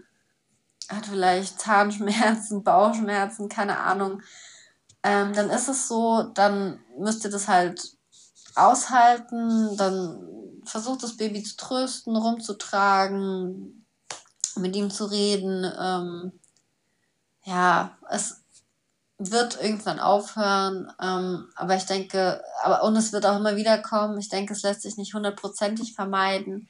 hat vielleicht Zahnschmerzen, Bauchschmerzen, keine Ahnung. Ähm, dann ist es so, dann müsst ihr das halt aushalten, dann versucht das Baby zu trösten, rumzutragen mit ihm zu reden. Ähm, ja, es wird irgendwann aufhören, ähm, aber ich denke, aber und es wird auch immer wieder kommen. Ich denke, es lässt sich nicht hundertprozentig vermeiden.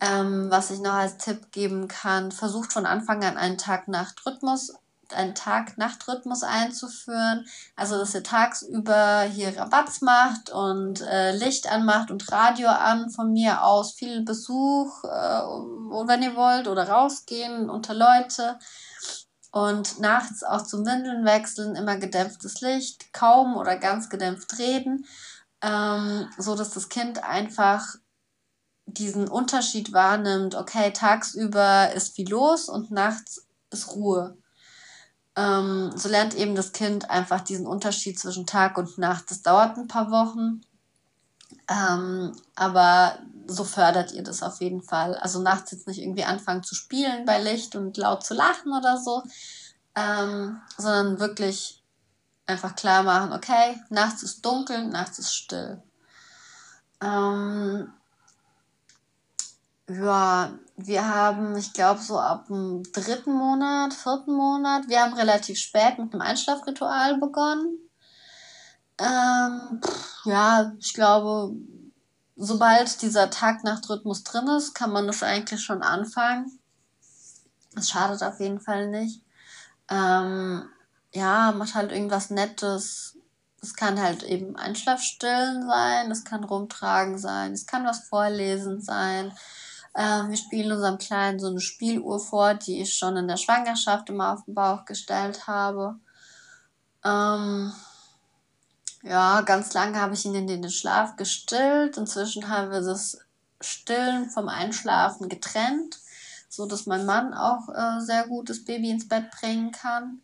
Ähm, was ich noch als Tipp geben kann, versucht von Anfang an einen Tag-Nacht-Rhythmus einen Tag-Nacht-Rhythmus einzuführen. Also, dass ihr tagsüber hier Rabatz macht und äh, Licht anmacht und Radio an von mir aus. Viel Besuch, äh, wenn ihr wollt, oder rausgehen unter Leute. Und nachts auch zum Windeln wechseln, immer gedämpftes Licht, kaum oder ganz gedämpft reden, ähm, so dass das Kind einfach diesen Unterschied wahrnimmt, okay, tagsüber ist viel los und nachts ist Ruhe. Ähm, so lernt eben das Kind einfach diesen Unterschied zwischen Tag und Nacht. Das dauert ein paar Wochen, ähm, aber so fördert ihr das auf jeden Fall. Also nachts jetzt nicht irgendwie anfangen zu spielen bei Licht und laut zu lachen oder so, ähm, sondern wirklich einfach klar machen, okay, nachts ist dunkel, nachts ist still. Ähm, ja, wir haben, ich glaube, so ab dem dritten Monat, vierten Monat, wir haben relativ spät mit einem Einschlafritual begonnen. Ähm, ja, ich glaube, sobald dieser Tag-Nacht-Rhythmus drin ist, kann man das eigentlich schon anfangen. Es schadet auf jeden Fall nicht. Ähm, ja, macht halt irgendwas Nettes. Es kann halt eben Einschlafstillen sein, es kann Rumtragen sein, es kann was Vorlesen sein. Ähm, wir spielen unserem Kleinen so eine Spieluhr vor, die ich schon in der Schwangerschaft immer auf den Bauch gestellt habe. Ähm, ja, ganz lange habe ich ihn in den Schlaf gestillt. Inzwischen haben wir das Stillen vom Einschlafen getrennt, so dass mein Mann auch äh, sehr gut das Baby ins Bett bringen kann.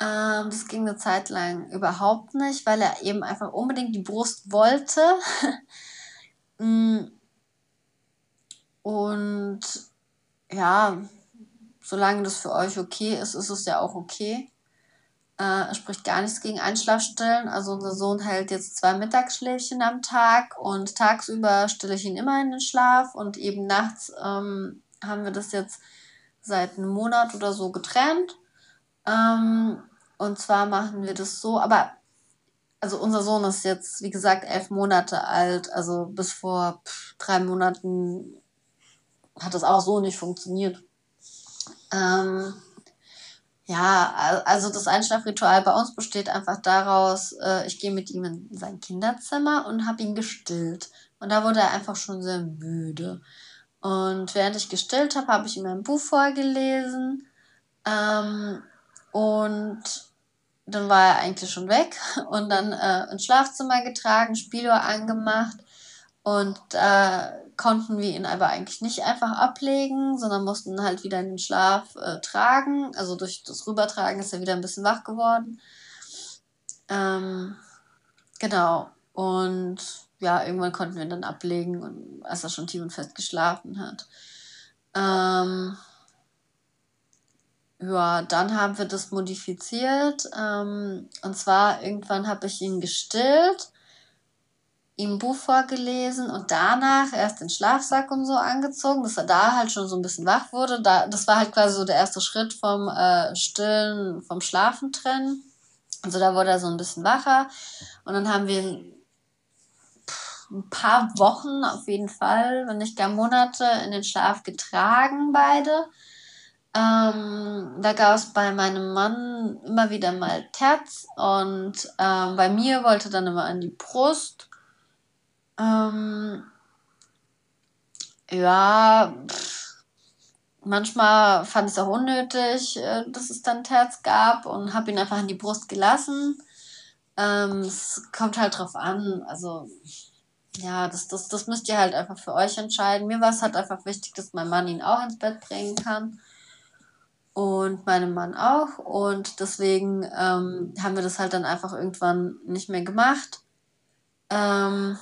Ähm, das ging eine Zeit lang überhaupt nicht, weil er eben einfach unbedingt die Brust wollte. Mm, und ja, solange das für euch okay ist, ist es ja auch okay. Äh, spricht gar nichts gegen Einschlafstellen. Also unser Sohn hält jetzt zwei Mittagsschläfchen am Tag und tagsüber stelle ich ihn immer in den Schlaf und eben nachts ähm, haben wir das jetzt seit einem Monat oder so getrennt. Ähm, und zwar machen wir das so, aber also unser Sohn ist jetzt, wie gesagt, elf Monate alt. Also bis vor pff, drei Monaten hat das auch so nicht funktioniert. Ähm, ja, also das Einschlafritual bei uns besteht einfach daraus, äh, ich gehe mit ihm in sein Kinderzimmer und habe ihn gestillt. Und da wurde er einfach schon sehr müde. Und während ich gestillt habe, habe ich ihm ein Buch vorgelesen. Ähm, und dann war er eigentlich schon weg und dann äh, ins Schlafzimmer getragen, Spieluhr angemacht und äh, konnten wir ihn aber eigentlich nicht einfach ablegen, sondern mussten halt wieder in den Schlaf äh, tragen. Also durch das Rübertragen ist er wieder ein bisschen wach geworden. Ähm, genau. Und ja, irgendwann konnten wir ihn dann ablegen, und, als er schon tief und fest geschlafen hat. Ähm, ja, dann haben wir das modifiziert. Ähm, und zwar irgendwann habe ich ihn gestillt ihm ein Buch vorgelesen und danach erst den Schlafsack und so angezogen, dass er da halt schon so ein bisschen wach wurde. Da, das war halt quasi so der erste Schritt vom äh, Stillen, vom Schlafen trennen. Also da wurde er so ein bisschen wacher. Und dann haben wir ein paar Wochen auf jeden Fall, wenn nicht gar Monate, in den Schlaf getragen, beide. Ähm, da gab es bei meinem Mann immer wieder mal Terz und ähm, bei mir wollte dann immer an die Brust ähm, ja, manchmal fand ich es auch unnötig, äh, dass es dann Terz gab und habe ihn einfach in die Brust gelassen. Ähm, es kommt halt drauf an, also ja, das, das, das müsst ihr halt einfach für euch entscheiden. Mir war es halt einfach wichtig, dass mein Mann ihn auch ins Bett bringen kann. Und meinem Mann auch. Und deswegen ähm, haben wir das halt dann einfach irgendwann nicht mehr gemacht. Ähm,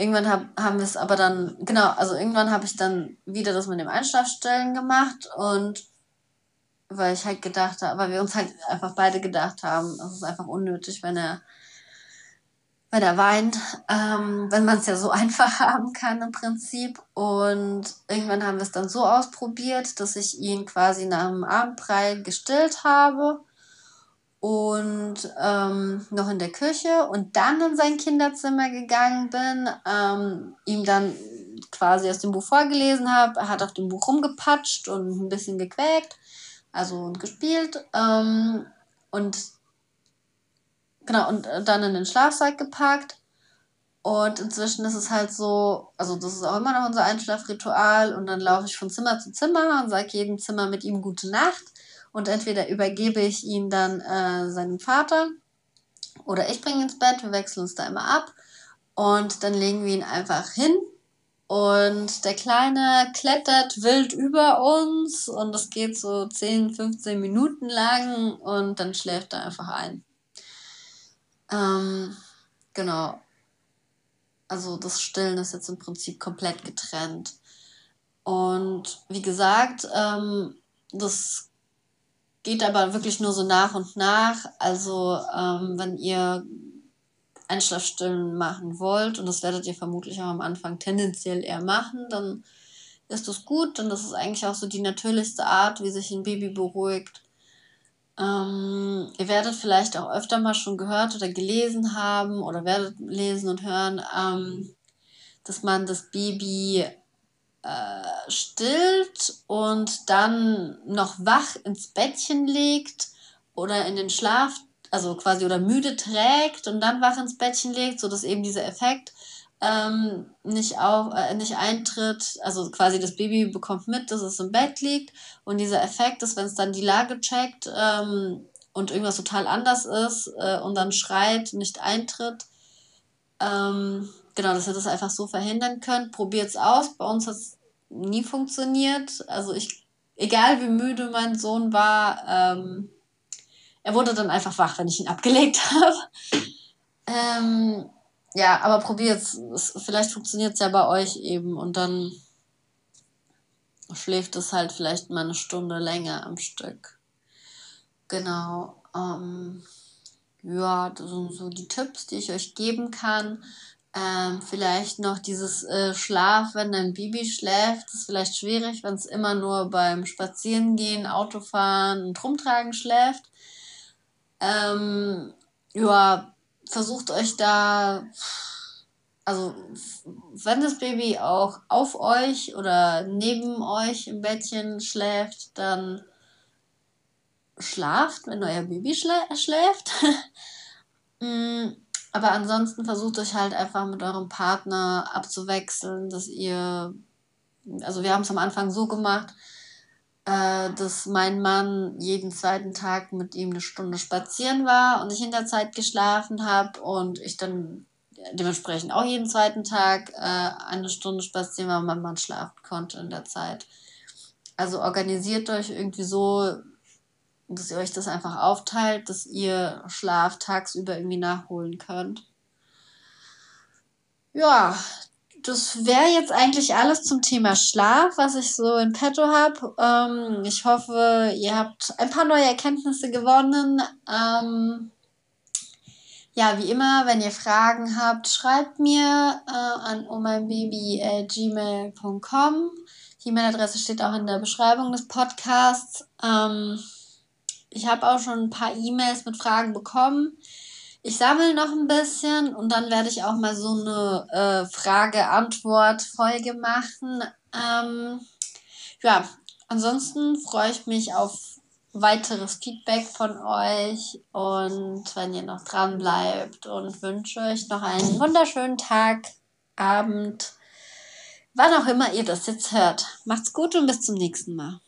irgendwann hab, haben wir es aber dann, genau, also irgendwann habe ich dann wieder das mit dem Einschlafstellen gemacht und weil ich halt gedacht habe, weil wir uns halt einfach beide gedacht haben, es ist einfach unnötig, wenn er wenn er weint, ähm, wenn man es ja so einfach haben kann im Prinzip. Und irgendwann haben wir es dann so ausprobiert, dass ich ihn quasi nach dem Abendbrei gestillt habe und ähm, noch in der Küche und dann in sein Kinderzimmer gegangen bin, ähm, ihm dann quasi aus dem Buch vorgelesen habe. Er hat auf dem Buch rumgepatscht und ein bisschen gequäkt, also und gespielt. Ähm, und genau, und dann in den Schlafsack gepackt. Und inzwischen ist es halt so, also das ist auch immer noch unser Einschlafritual. Und dann laufe ich von Zimmer zu Zimmer und sage jedem Zimmer mit ihm gute Nacht. Und entweder übergebe ich ihn dann äh, seinem Vater oder ich bringe ihn ins Bett. Wir wechseln uns da immer ab. Und dann legen wir ihn einfach hin. Und der Kleine klettert wild über uns und das geht so 10, 15 Minuten lang und dann schläft er einfach ein. Ähm, genau. Also das Stillen ist jetzt im Prinzip komplett getrennt. Und wie gesagt, ähm, das geht aber wirklich nur so nach und nach. Also ähm, wenn ihr Einschlafstillen machen wollt, und das werdet ihr vermutlich auch am Anfang tendenziell eher machen, dann ist das gut, denn das ist eigentlich auch so die natürlichste Art, wie sich ein Baby beruhigt. Ähm, ihr werdet vielleicht auch öfter mal schon gehört oder gelesen haben oder werdet lesen und hören, ähm, dass man das Baby äh, stillt und dann noch wach ins Bettchen legt oder in den Schlaf, also quasi oder müde trägt und dann wach ins Bettchen legt, sodass eben dieser Effekt ähm, nicht, auch, äh, nicht eintritt. Also quasi das Baby bekommt mit, dass es im Bett liegt und dieser Effekt ist, wenn es dann die Lage checkt ähm, und irgendwas total anders ist äh, und dann schreit, nicht eintritt. Ähm, genau, dass ihr das einfach so verhindern. Probiert es aus. Bei uns hat es nie funktioniert. Also ich, egal wie müde mein Sohn war, ähm, er wurde dann einfach wach, wenn ich ihn abgelegt habe. ähm, ja, aber probiert es. Vielleicht funktioniert es ja bei euch eben und dann schläft es halt vielleicht mal eine Stunde länger am Stück. Genau. Ähm, ja, das sind so die Tipps, die ich euch geben kann. Ähm, vielleicht noch dieses äh, Schlaf, wenn dein Baby schläft, ist vielleicht schwierig, wenn es immer nur beim Spazierengehen, Autofahren und Rumtragen schläft. Ähm, ja, versucht euch da, also wenn das Baby auch auf euch oder neben euch im Bettchen schläft, dann schlaft, wenn euer Baby schlä schläft. Mm, aber ansonsten versucht euch halt einfach mit eurem Partner abzuwechseln, dass ihr, also wir haben es am Anfang so gemacht, äh, dass mein Mann jeden zweiten Tag mit ihm eine Stunde spazieren war und ich in der Zeit geschlafen habe und ich dann dementsprechend auch jeden zweiten Tag äh, eine Stunde spazieren war und mein Mann schlafen konnte in der Zeit. Also organisiert euch irgendwie so, dass ihr euch das einfach aufteilt, dass ihr Schlaf tagsüber irgendwie nachholen könnt. Ja, das wäre jetzt eigentlich alles zum Thema Schlaf, was ich so in petto habe. Ähm, ich hoffe, ihr habt ein paar neue Erkenntnisse gewonnen. Ähm, ja, wie immer, wenn ihr Fragen habt, schreibt mir äh, an ohmeinbaby.gmail.com. Die E-Mail-Adresse steht auch in der Beschreibung des Podcasts. Ähm, ich habe auch schon ein paar E-Mails mit Fragen bekommen. Ich sammle noch ein bisschen und dann werde ich auch mal so eine äh, Frage-Antwort-Folge machen. Ähm, ja, ansonsten freue ich mich auf weiteres Feedback von euch und wenn ihr noch dran bleibt und wünsche euch noch einen wunderschönen Tag, Abend, wann auch immer ihr das jetzt hört. Macht's gut und bis zum nächsten Mal.